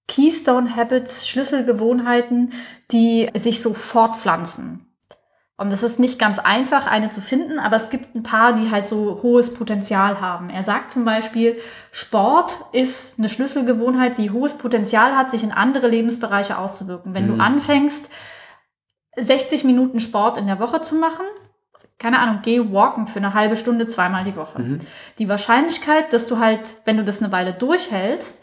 Speaker 2: Keystone Habits, Schlüsselgewohnheiten, die sich so fortpflanzen. Und es ist nicht ganz einfach, eine zu finden, aber es gibt ein paar, die halt so hohes Potenzial haben. Er sagt zum Beispiel, Sport ist eine Schlüsselgewohnheit, die hohes Potenzial hat, sich in andere Lebensbereiche auszuwirken. Wenn
Speaker 1: Mhm.
Speaker 2: du anfängst, 60 Minuten Sport in der Woche zu machen, keine Ahnung, geh walken für eine halbe Stunde zweimal die Woche.
Speaker 1: Mhm.
Speaker 2: Die Wahrscheinlichkeit, dass du halt, wenn du das eine Weile durchhältst,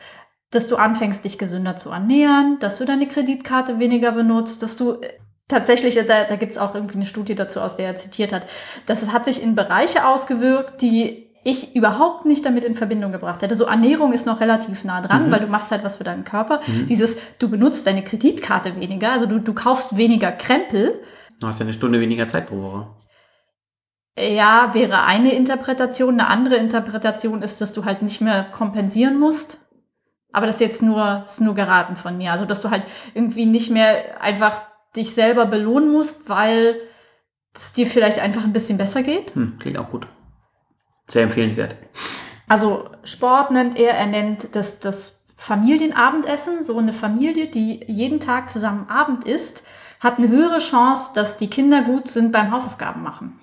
Speaker 2: dass du anfängst, dich gesünder zu ernähren, dass du deine Kreditkarte weniger benutzt, dass du äh, tatsächlich, da, da gibt es auch irgendwie eine Studie dazu, aus der er zitiert hat, dass es hat sich in Bereiche ausgewirkt, die ich überhaupt nicht damit in Verbindung gebracht hätte. So Ernährung ist noch relativ nah dran,
Speaker 1: Mhm.
Speaker 2: weil du machst halt was für deinen Körper. Dieses, du benutzt deine Kreditkarte weniger, also du, du kaufst weniger Krempel.
Speaker 1: Du hast ja eine Stunde weniger Zeit pro Woche.
Speaker 2: Ja, wäre eine Interpretation. Eine andere Interpretation ist, dass du halt nicht mehr kompensieren musst. Aber das ist jetzt nur, ist nur geraten von mir. Also, dass du halt irgendwie nicht mehr einfach dich selber belohnen musst, weil es dir vielleicht einfach ein bisschen besser geht.
Speaker 1: Hm, klingt auch gut. Sehr empfehlenswert.
Speaker 2: Also Sport nennt er, er nennt das, das Familienabendessen. So eine Familie, die jeden Tag zusammen Abend isst, hat eine höhere Chance, dass die Kinder gut sind beim Hausaufgaben machen.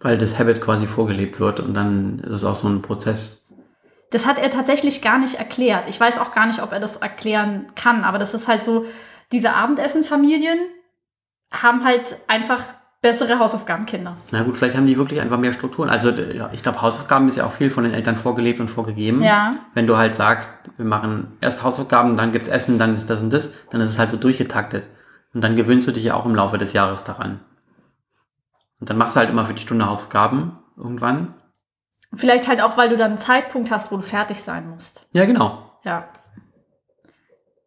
Speaker 1: Weil das Habit quasi vorgelebt wird und dann ist es auch so ein Prozess.
Speaker 2: Das hat er tatsächlich gar nicht erklärt. Ich weiß auch gar nicht, ob er das erklären kann, aber das ist halt so, diese Abendessenfamilien haben halt einfach bessere Hausaufgabenkinder.
Speaker 1: Na gut, vielleicht haben die wirklich einfach mehr Strukturen. Also äh, ich glaube, Hausaufgaben ist ja auch viel von den Eltern vorgelebt und vorgegeben.
Speaker 2: Ja.
Speaker 1: Wenn du halt sagst, wir machen erst Hausaufgaben, dann gibt's Essen, dann ist das und das, dann ist es halt so durchgetaktet. Und dann gewöhnst du dich ja auch im Laufe des Jahres daran. Und dann machst du halt immer für die Stunde Hausaufgaben irgendwann.
Speaker 2: Vielleicht halt auch, weil du dann einen Zeitpunkt hast, wo du fertig sein musst.
Speaker 1: Ja, genau.
Speaker 2: Ja.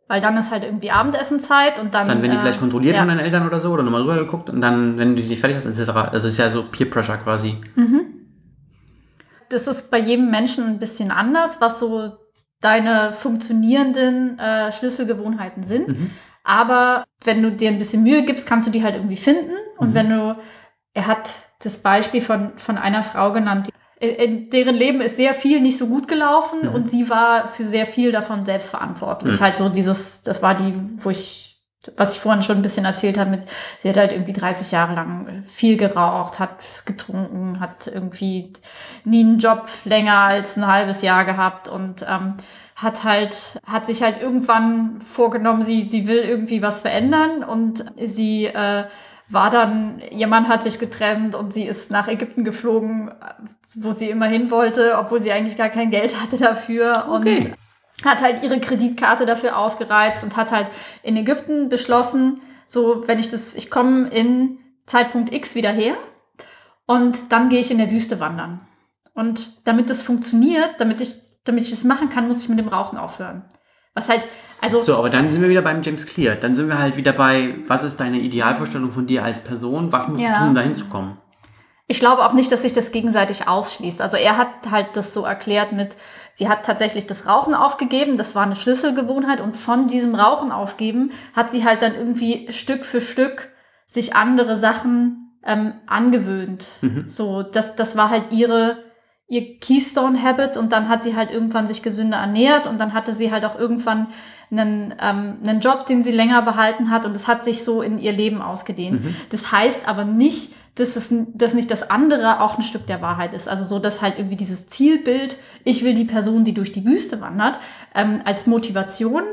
Speaker 2: Weil dann ist halt irgendwie Abendessenzeit und dann.
Speaker 1: Dann werden die
Speaker 2: äh,
Speaker 1: vielleicht kontrolliert
Speaker 2: ja.
Speaker 1: von deinen Eltern oder so oder nochmal rüber geguckt und dann, wenn du dich fertig hast, etc. Das ist ja so Peer Pressure quasi.
Speaker 2: Das ist bei jedem Menschen ein bisschen anders, was so deine funktionierenden äh, Schlüsselgewohnheiten sind.
Speaker 1: Mhm.
Speaker 2: Aber wenn du dir ein bisschen Mühe gibst, kannst du die halt irgendwie finden. Und
Speaker 1: Mhm.
Speaker 2: wenn du, er hat das Beispiel von, von einer Frau genannt, in, in deren Leben ist sehr viel nicht so gut gelaufen
Speaker 1: Mhm.
Speaker 2: und sie war für sehr viel davon selbst verantwortlich.
Speaker 1: Mhm.
Speaker 2: Halt so dieses, das war die, wo ich, was ich vorhin schon ein bisschen erzählt habe, mit, sie hat halt irgendwie 30 Jahre lang viel geraucht, hat getrunken, hat irgendwie nie einen Job länger als ein halbes Jahr gehabt und ähm, hat halt, hat sich halt irgendwann vorgenommen, sie, sie will irgendwie was verändern und sie äh, war dann, ihr Mann hat sich getrennt und sie ist nach Ägypten geflogen, wo sie immer hin wollte, obwohl sie eigentlich gar kein Geld hatte dafür
Speaker 1: Okay.
Speaker 2: und hat halt ihre Kreditkarte dafür ausgereizt und hat halt in Ägypten beschlossen, so wenn ich das, ich komme in Zeitpunkt X wieder her und dann gehe ich in der Wüste wandern. Und damit das funktioniert, damit ich, damit ich das machen kann, muss ich mit dem Rauchen aufhören. Was halt, also
Speaker 1: So, aber dann sind wir wieder beim James Clear. Dann sind wir halt wieder bei, was ist deine Idealvorstellung von dir als Person? Was musst
Speaker 2: Ja.
Speaker 1: du tun, um da hinzukommen?
Speaker 2: Ich glaube auch nicht, dass sich das gegenseitig ausschließt. Also er hat halt das so erklärt mit, sie hat tatsächlich das Rauchen aufgegeben, das war eine Schlüsselgewohnheit und von diesem Rauchen aufgeben hat sie halt dann irgendwie Stück für Stück sich andere Sachen ähm, angewöhnt.
Speaker 1: Mhm.
Speaker 2: So, das, das war halt ihre, ihr Keystone-Habit und dann hat sie halt irgendwann sich gesünder ernährt und dann hatte sie halt auch irgendwann einen, ähm, einen Job, den sie länger behalten hat und es hat sich so in ihr Leben ausgedehnt.
Speaker 1: Mhm.
Speaker 2: Das heißt aber nicht, dass, es, dass nicht das andere auch ein Stück der Wahrheit ist. Also so, dass halt irgendwie dieses Zielbild, ich will die Person, die durch die Wüste wandert, ähm, als Motivation.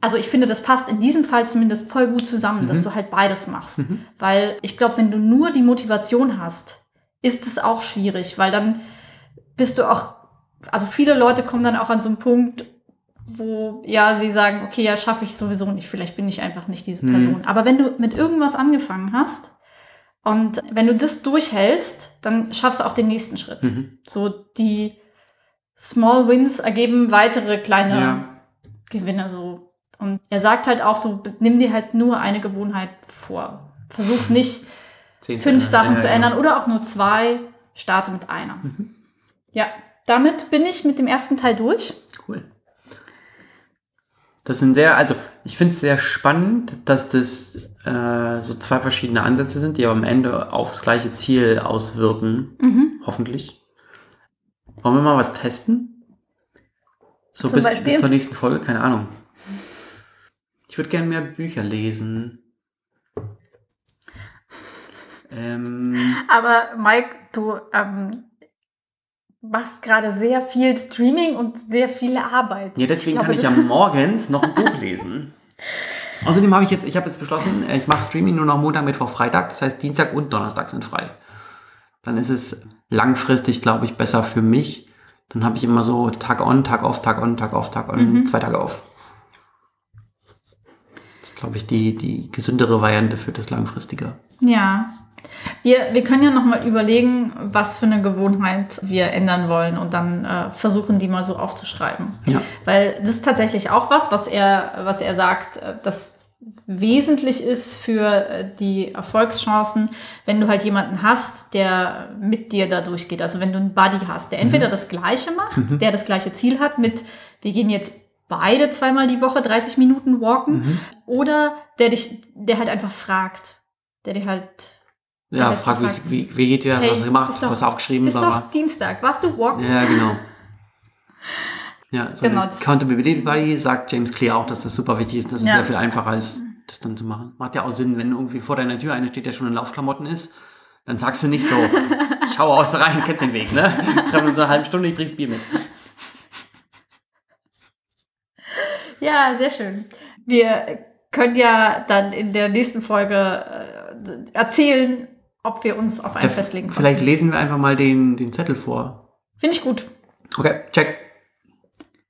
Speaker 2: Also ich finde, das passt in diesem Fall zumindest voll gut zusammen, dass
Speaker 1: Mhm.
Speaker 2: du halt beides machst.
Speaker 1: Mhm.
Speaker 2: Weil ich glaube, wenn du nur die Motivation hast, ist es auch schwierig, weil dann bist du auch, also viele Leute kommen dann auch an so einen Punkt, wo ja sie sagen, okay, ja, schaffe ich sowieso nicht, vielleicht bin ich einfach nicht diese
Speaker 1: Mhm.
Speaker 2: Person. Aber wenn du mit irgendwas angefangen hast und wenn du das durchhältst, dann schaffst du auch den nächsten Schritt.
Speaker 1: Mhm.
Speaker 2: So die Small Wins ergeben weitere kleine
Speaker 1: Ja.
Speaker 2: Gewinne so. Und er sagt halt auch so, nimm dir halt nur eine Gewohnheit vor. Versuch nicht fünf
Speaker 1: zu
Speaker 2: Sachen zu
Speaker 1: Ja, ja,
Speaker 2: ändern oder auch nur zwei. Starte mit einer.
Speaker 1: Mhm.
Speaker 2: Ja, damit bin ich mit dem ersten Teil durch.
Speaker 1: Cool. Das sind sehr, also ich finde es sehr spannend, dass das äh, so zwei verschiedene Ansätze sind, die aber am Ende aufs gleiche Ziel auswirken,
Speaker 2: Mhm.
Speaker 1: hoffentlich. Wollen wir mal was testen? So
Speaker 2: Zum
Speaker 1: bis,
Speaker 2: Beispiel?
Speaker 1: bis zur nächsten Folge, keine Ahnung. Ich würde gerne mehr Bücher lesen. *laughs* Ähm,
Speaker 2: Aber Mike, du ähm, machst gerade sehr viel Streaming und sehr viel Arbeit.
Speaker 1: ja, deswegen kann
Speaker 2: glaube,
Speaker 1: ich ja morgens noch ein *laughs* Buch lesen. Außerdem habe ich jetzt, ich habe jetzt beschlossen, äh, ich mache Streaming nur noch Montag, Mittwoch, Freitag. Das heißt, Dienstag und Donnerstag sind frei. Dann ist es langfristig, glaube ich, besser für mich. Dann habe ich immer so Tag on, Tag off, Tag on, Tag off, Tag on,
Speaker 2: Mhm.
Speaker 1: zwei Tage off. Das ist, glaube ich, die, die gesündere Variante für das Langfristige.
Speaker 2: Ja. Wir, wir können ja nochmal überlegen, was für eine Gewohnheit wir ändern wollen und dann äh, versuchen, die mal so aufzuschreiben.
Speaker 1: Ja.
Speaker 2: Weil das ist tatsächlich auch was, was er, was er sagt, äh, das wesentlich ist für äh, die Erfolgschancen, wenn du halt jemanden hast, der mit dir da durchgeht. Also wenn du einen Buddy hast, der entweder das Gleiche macht, der das gleiche Ziel hat mit, wir gehen jetzt beide zweimal die Woche 30 Minuten walken,
Speaker 1: Mhm.
Speaker 2: oder der dich, der halt einfach fragt, der dir halt
Speaker 1: Ja, frag, wie, wie, wie geht dir das?
Speaker 2: Hey,
Speaker 1: was hast du gemacht?
Speaker 2: doch-
Speaker 1: was aufgeschrieben?
Speaker 2: Ist
Speaker 1: bla, bla.
Speaker 2: doch Dienstag. Warst du walken?
Speaker 1: Ja, genau. Ja, so
Speaker 2: Genau,
Speaker 1: Accountability Buddy sagt James Clear auch, dass das super wichtig ist und dass es
Speaker 2: Ja.
Speaker 1: sehr viel einfacher ist, das dann zu machen. Macht ja auch Sinn, wenn irgendwie vor deiner Tür einer steht, der schon in Laufklamotten ist, dann sagst du nicht so, *laughs* schau aus rein, kennst den Weg, ne? Treffen uns eine halbe Stunde, ich bring's Bier mit.
Speaker 2: Ja, sehr schön. Wir können ja dann in der nächsten Folge äh, erzählen, ob wir uns auf einen
Speaker 1: Ja,
Speaker 2: festlegen können.
Speaker 1: Vielleicht lesen wir einfach mal den, den Zettel vor.
Speaker 2: Finde ich gut.
Speaker 1: Okay, check.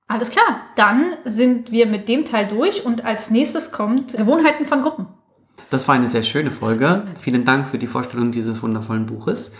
Speaker 2: Alles klar. Dann sind wir mit dem Teil durch und als nächstes kommt Gewohnheiten von Gruppen.
Speaker 1: Das war eine sehr schöne Folge. Vielen Dank für die Vorstellung dieses wundervollen Buches.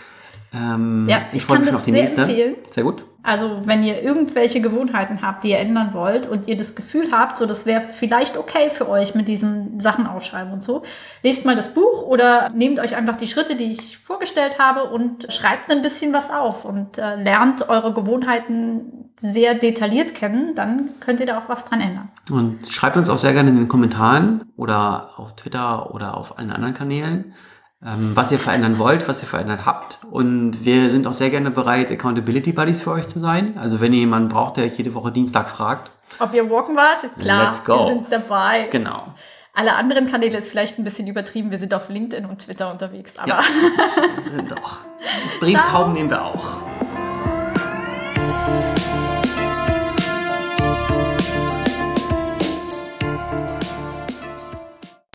Speaker 1: Ähm,
Speaker 2: Ja, ich
Speaker 1: freue
Speaker 2: kann
Speaker 1: mich schon
Speaker 2: das
Speaker 1: auf die
Speaker 2: sehr
Speaker 1: nächste.
Speaker 2: empfehlen.
Speaker 1: Sehr gut.
Speaker 2: Also, wenn ihr irgendwelche Gewohnheiten habt, die ihr ändern wollt und ihr das Gefühl habt, so das wäre vielleicht okay für euch mit diesen Sachen aufschreiben und so, lest mal das Buch oder nehmt euch einfach die Schritte, die ich vorgestellt habe und schreibt ein bisschen was auf und äh, lernt eure Gewohnheiten sehr detailliert kennen, dann könnt ihr da auch was dran ändern.
Speaker 1: Und schreibt uns auch sehr gerne in den Kommentaren oder auf Twitter oder auf allen anderen Kanälen, was ihr verändern wollt, was ihr verändert habt. Und wir sind auch sehr gerne bereit, Accountability Buddies für euch zu sein. Also wenn ihr jemanden braucht, der euch jede Woche Dienstag fragt.
Speaker 2: Ob ihr walken wart? Klar,
Speaker 1: Let's go.
Speaker 2: wir sind dabei.
Speaker 1: Genau.
Speaker 2: Alle anderen Kanäle ist vielleicht ein bisschen übertrieben. Wir sind auf LinkedIn und Twitter unterwegs, aber
Speaker 1: Ja. Wir sind auch. Brieftauben nehmen wir auch.